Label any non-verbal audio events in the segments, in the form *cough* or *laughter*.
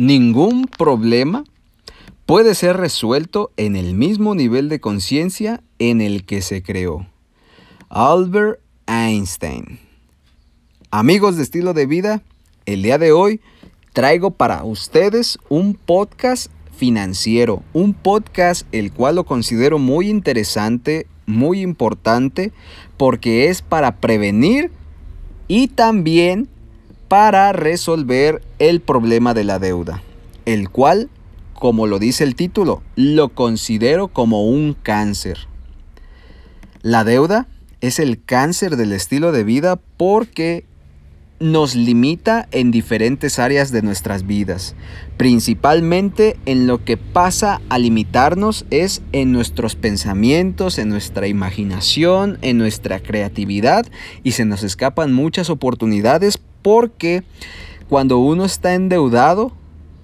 Ningún problema puede ser resuelto en el mismo nivel de conciencia en el que se creó. Albert Einstein. Amigos de estilo de vida, el día de hoy traigo para ustedes un podcast financiero, un podcast el cual lo considero muy interesante, muy importante, porque es para prevenir y también para resolver el problema de la deuda, el cual como lo dice el título, lo considero como un cáncer. La deuda es el cáncer del estilo de vida porque nos limita en diferentes áreas de nuestras vidas. Principalmente en lo que pasa a limitarnos es en nuestros pensamientos, en nuestra imaginación, en nuestra creatividad y se nos escapan muchas oportunidades porque cuando uno está endeudado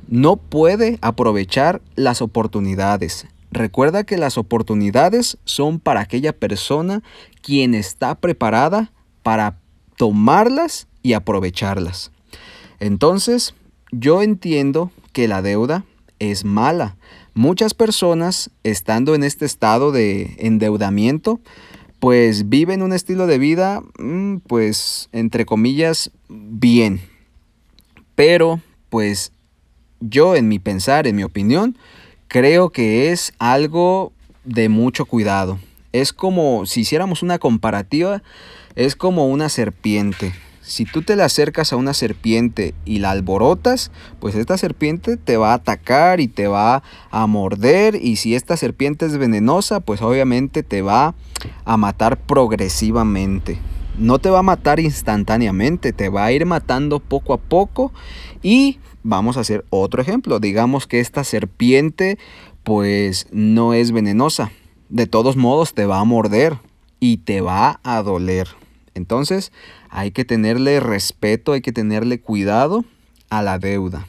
no puede aprovechar las oportunidades. Recuerda que las oportunidades son para aquella persona quien está preparada para tomarlas y aprovecharlas. Entonces, yo entiendo que la deuda es mala. Muchas personas, estando en este estado de endeudamiento, pues viven un estilo de vida, mm, pues, entre comillas, bien. Pero, pues, yo en mi pensar, en mi opinión, creo que es algo de mucho cuidado. Es como, si hiciéramos una comparativa, es como una serpiente. Si tú te le acercas a una serpiente y la alborotas, pues esta serpiente te va a atacar y te va a morder. Y si esta serpiente es venenosa, pues obviamente te va a matar progresivamente. No te va a matar instantáneamente, te va a ir matando poco a poco y Vamos a hacer otro ejemplo. Digamos que esta serpiente pues no es venenosa. De todos modos te va a morder y te va a doler. Entonces hay que tenerle respeto, hay que tenerle cuidado a la deuda.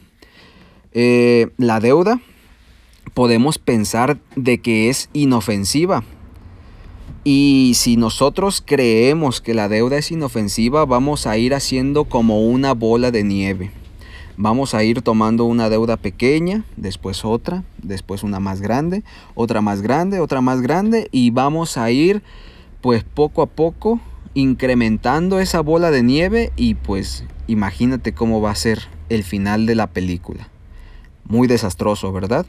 Eh, la deuda podemos pensar de que es inofensiva. Y si nosotros creemos que la deuda es inofensiva, vamos a ir haciendo como una bola de nieve. Vamos a ir tomando una deuda pequeña, después otra, después una más grande, otra más grande, otra más grande y vamos a ir pues poco a poco incrementando esa bola de nieve y pues imagínate cómo va a ser el final de la película. Muy desastroso, ¿verdad?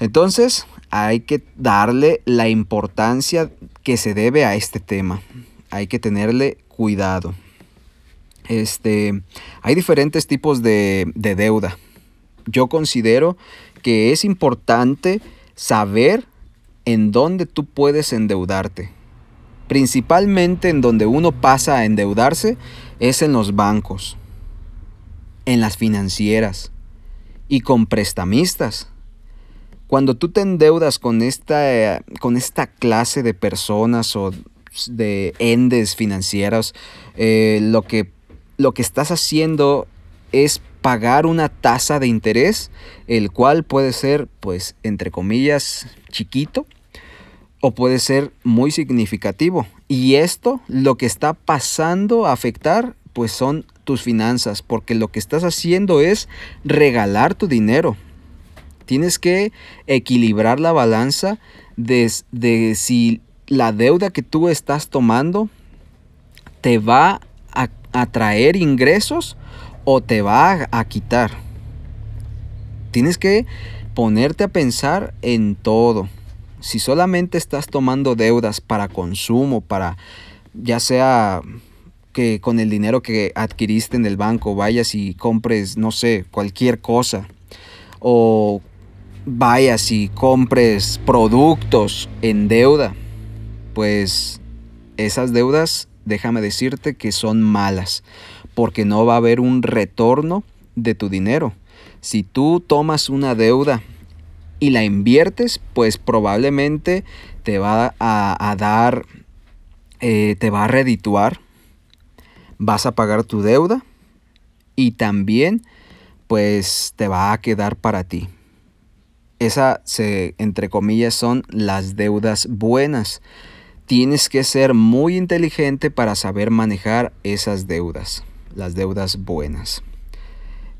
Entonces hay que darle la importancia que se debe a este tema. Hay que tenerle cuidado. Este, hay diferentes tipos de, de deuda. Yo considero que es importante saber en dónde tú puedes endeudarte. Principalmente en donde uno pasa a endeudarse es en los bancos, en las financieras y con prestamistas. Cuando tú te endeudas con esta, con esta clase de personas o de endes financieros, eh, lo que lo que estás haciendo es pagar una tasa de interés, el cual puede ser, pues, entre comillas, chiquito o puede ser muy significativo. Y esto, lo que está pasando a afectar, pues son tus finanzas, porque lo que estás haciendo es regalar tu dinero. Tienes que equilibrar la balanza de, de si la deuda que tú estás tomando te va a traer ingresos o te va a, quitar. Tienes que ponerte a pensar en todo. Si solamente estás tomando deudas para consumo, para ya sea que con el dinero que adquiriste en el banco vayas y compres, no sé, cualquier cosa. O vayas y compres productos en deuda. Pues esas deudas déjame decirte que son malas, porque no va a haber un retorno de tu dinero. Si tú tomas una deuda y la inviertes, pues probablemente te va a, dar, eh, te va a redituar, vas a pagar tu deuda y también pues te va a quedar para ti. Esa, se, entre comillas, son las deudas buenas. Tienes que ser muy inteligente para saber manejar esas deudas, las deudas buenas.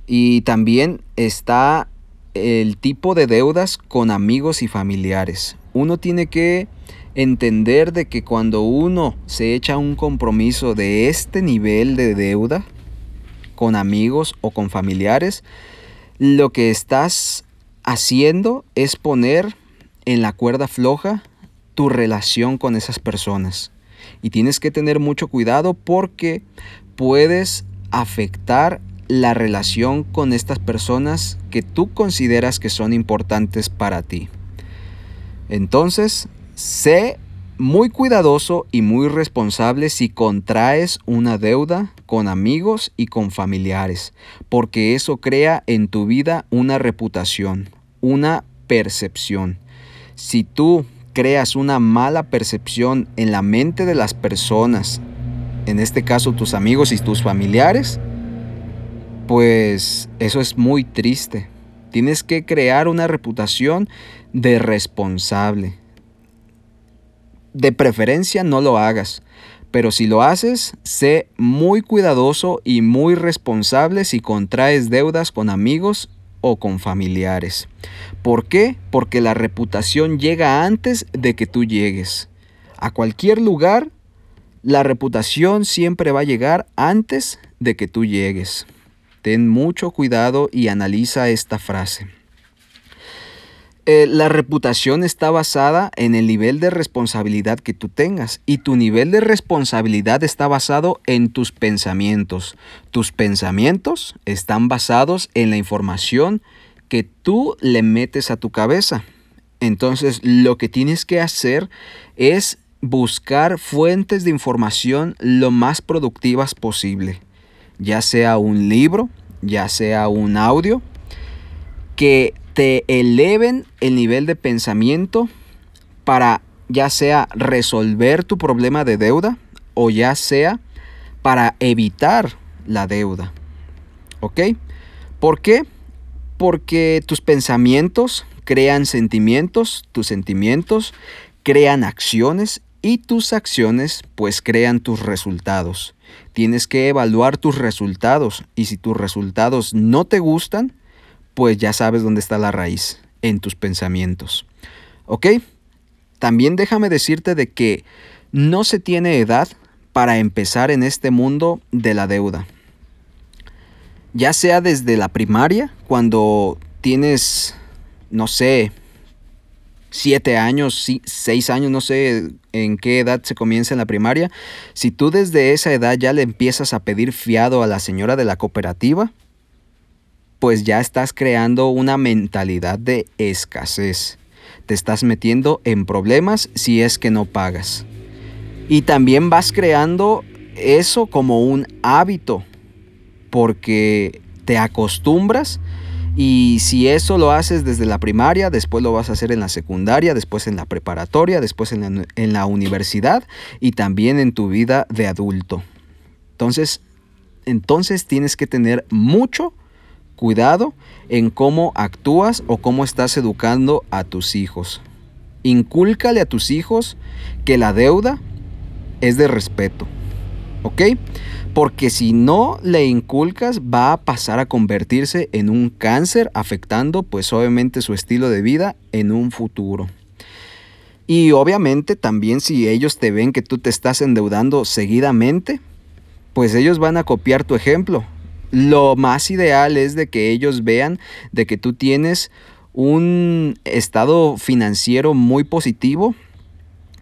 Y también está el tipo de deudas con amigos y familiares. Uno tiene que entender de que cuando uno se echa un compromiso de este nivel de deuda con amigos o con familiares, lo que estás haciendo es poner en la cuerda floja tu relación con esas personas. Y tienes que tener mucho cuidado porque puedes afectar la relación con estas personas que tú consideras que son importantes para ti. Entonces, sé muy cuidadoso y muy responsable si contraes una deuda con amigos y con familiares, porque eso crea en tu vida una reputación, una percepción. Si tú creas una mala percepción en la mente de las personas, en este caso tus amigos y tus familiares, pues eso es muy triste. Tienes que crear una reputación de responsable. De preferencia no lo hagas, pero si lo haces, sé muy cuidadoso y muy responsable si contraes deudas con amigos o con familiares. ¿Por qué? Porque la reputación llega antes de que tú llegues. A cualquier lugar, la reputación siempre va a llegar antes de que tú llegues. Ten mucho cuidado y analiza esta frase. Eh, la reputación está basada en el nivel de responsabilidad que tú tengas y tu nivel de responsabilidad está basado en tus pensamientos. Tus pensamientos están basados en la información que tú le metes a tu cabeza. Entonces lo que tienes que hacer es buscar fuentes de información lo más productivas posible, ya sea un libro, ya sea un audio, que te eleven el nivel de pensamiento para ya sea resolver tu problema de deuda o ya sea para evitar la deuda. ¿Ok? ¿Por qué? Porque tus pensamientos crean sentimientos, tus sentimientos crean acciones y tus acciones pues crean tus resultados. Tienes que evaluar tus resultados y si tus resultados no te gustan, pues ya sabes dónde está la raíz, en tus pensamientos. ¿Ok? También déjame decirte de que no se tiene edad para empezar en este mundo de la deuda. Ya sea desde la primaria, cuando tienes, no sé, siete años, seis años, no sé en qué edad se comienza en la primaria, si tú desde esa edad ya le empiezas a pedir fiado a la señora de la cooperativa, pues ya estás creando una mentalidad de escasez. Te estás metiendo en problemas si es que no pagas. Y también vas creando eso como un hábito, porque te acostumbras y si eso lo haces desde la primaria, después lo vas a hacer en la secundaria, después en la preparatoria, después en la, universidad y también en tu vida de adulto. Entonces, entonces tienes que tener mucho cuidado en cómo actúas o cómo estás educando a tus hijos. Incúlcale a tus hijos que la deuda es de respeto. ¿Ok? Porque si no le inculcas va a pasar a convertirse en un cáncer afectando pues obviamente su estilo de vida en un futuro. Y obviamente también si ellos te ven que tú te estás endeudando seguidamente, pues ellos van a copiar tu ejemplo lo más ideal es de que ellos vean de que tú tienes un estado financiero muy positivo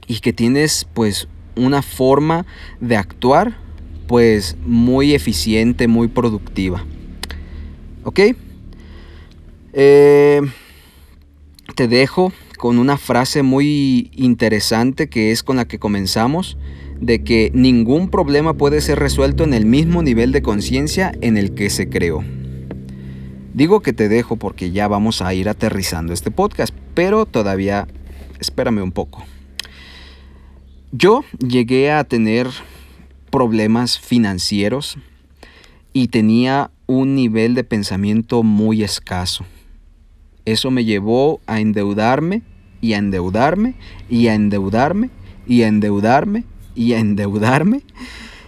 y que tienes pues una forma de actuar pues muy eficiente, muy productiva. ¿Ok? Eh, te dejo con una frase muy interesante que es con la que comenzamos de que ningún problema puede ser resuelto en el mismo nivel de conciencia en el que se creó. Digo que te dejo porque ya vamos a ir aterrizando este podcast, pero todavía espérame un poco. Yo llegué a tener problemas financieros y tenía un nivel de pensamiento muy escaso. Eso me llevó a endeudarme y a endeudarme y a endeudarme y a endeudarme y a endeudarme.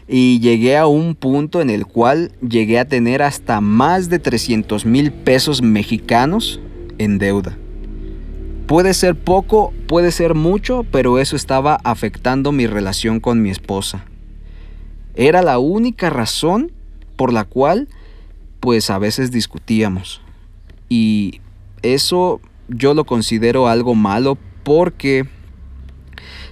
y llegué a un punto en el cual llegué a tener hasta más de 300 mil pesos mexicanos en deuda. Puede ser poco, puede ser mucho, pero eso estaba afectando mi relación con mi esposa. Era la única razón por la cual pues a veces discutíamos. Y eso yo lo considero algo malo porque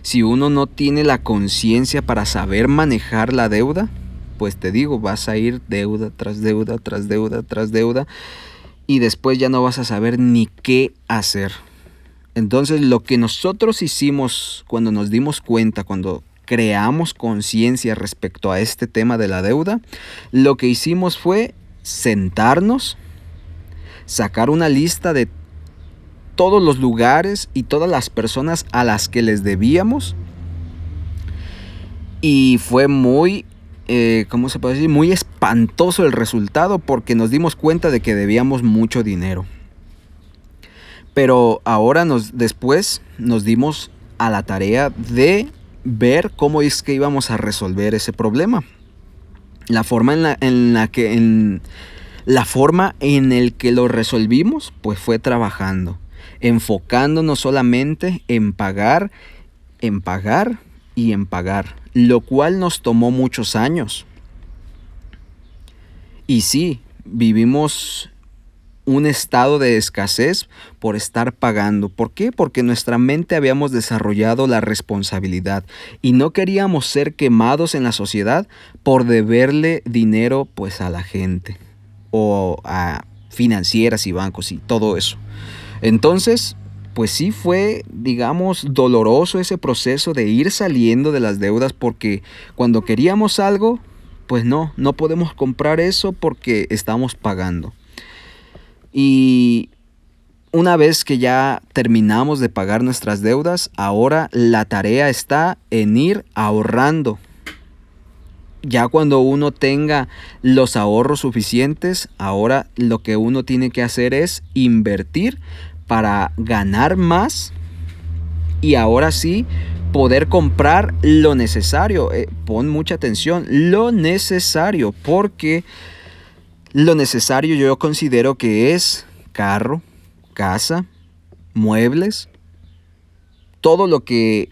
si uno no tiene la conciencia para saber manejar la deuda, pues te digo, vas a ir deuda tras deuda, tras deuda, tras deuda, y después ya no vas a saber ni qué hacer. Entonces lo que nosotros hicimos cuando nos dimos cuenta, cuando creamos conciencia respecto a este tema de la deuda, lo que hicimos fue sentarnos, sacar una lista de todos los lugares y todas las personas a las que les debíamos. Y fue muy, eh, ¿cómo se puede decir? Muy espantoso el resultado porque nos dimos cuenta de que debíamos mucho dinero. Pero ahora nos, después nos dimos a la tarea de ver cómo es que íbamos a resolver ese problema. La forma en la, en la que en la forma en el que lo resolvimos pues fue trabajando, enfocándonos solamente en pagar, en pagar y en pagar, lo cual nos tomó muchos años. Y sí, vivimos un estado de escasez por estar pagando. ¿Por qué? Porque nuestra mente habíamos desarrollado la responsabilidad y no queríamos ser quemados en la sociedad por deberle dinero pues a la gente o a financieras y bancos y todo eso. Entonces, pues sí fue, digamos, doloroso ese proceso de ir saliendo de las deudas porque cuando queríamos algo, pues no, no podemos comprar eso porque estamos pagando. Y una vez que ya terminamos de pagar nuestras deudas, ahora la tarea está en ir ahorrando. Ya cuando uno tenga los ahorros suficientes, ahora lo que uno tiene que hacer es invertir para ganar más y ahora sí poder comprar lo necesario. Eh, pon mucha atención, lo necesario, porque lo necesario yo considero que es carro, casa, muebles, todo lo que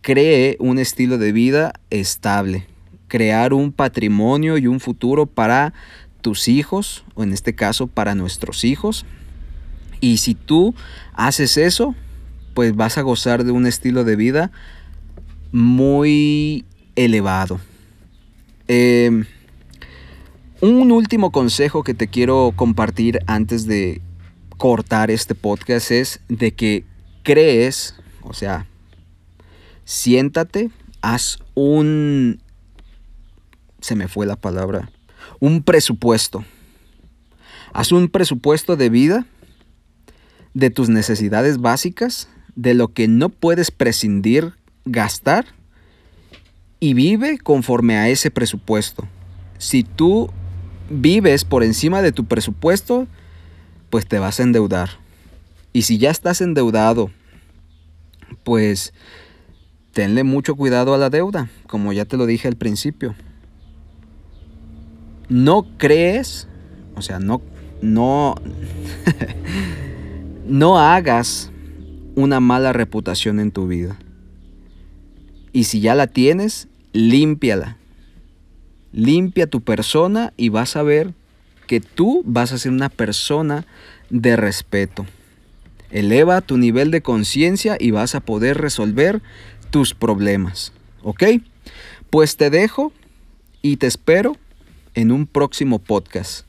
cree un estilo de vida estable, crear un patrimonio y un futuro para tus hijos, o en este caso para nuestros hijos. Y si tú haces eso, pues vas a gozar de un estilo de vida muy elevado. Eh, un último consejo que te quiero compartir antes de cortar este podcast es de que crees, o sea, siéntate, haz un, se me fue la palabra, un presupuesto. Haz un presupuesto de vida, de tus necesidades básicas, de lo que no puedes prescindir, gastar, y vive conforme a ese presupuesto. Si tú vives por encima de tu presupuesto, pues te vas a endeudar. Y si ya estás endeudado, pues tenle mucho cuidado a la deuda, como ya te lo dije al principio. No crees, o sea, no, no, *laughs* no hagas una mala reputación en tu vida. Y si ya la tienes, límpiala. Limpia tu persona y vas a ver que tú vas a ser una persona de respeto. Eleva tu nivel de conciencia y vas a poder resolver tus problemas. ¿Ok? Pues te dejo y te espero en un próximo podcast.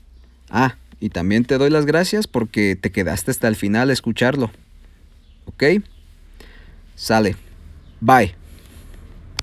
Ah, y también te doy las gracias porque te quedaste hasta el final a escucharlo. ¿Ok? Sale. Bye.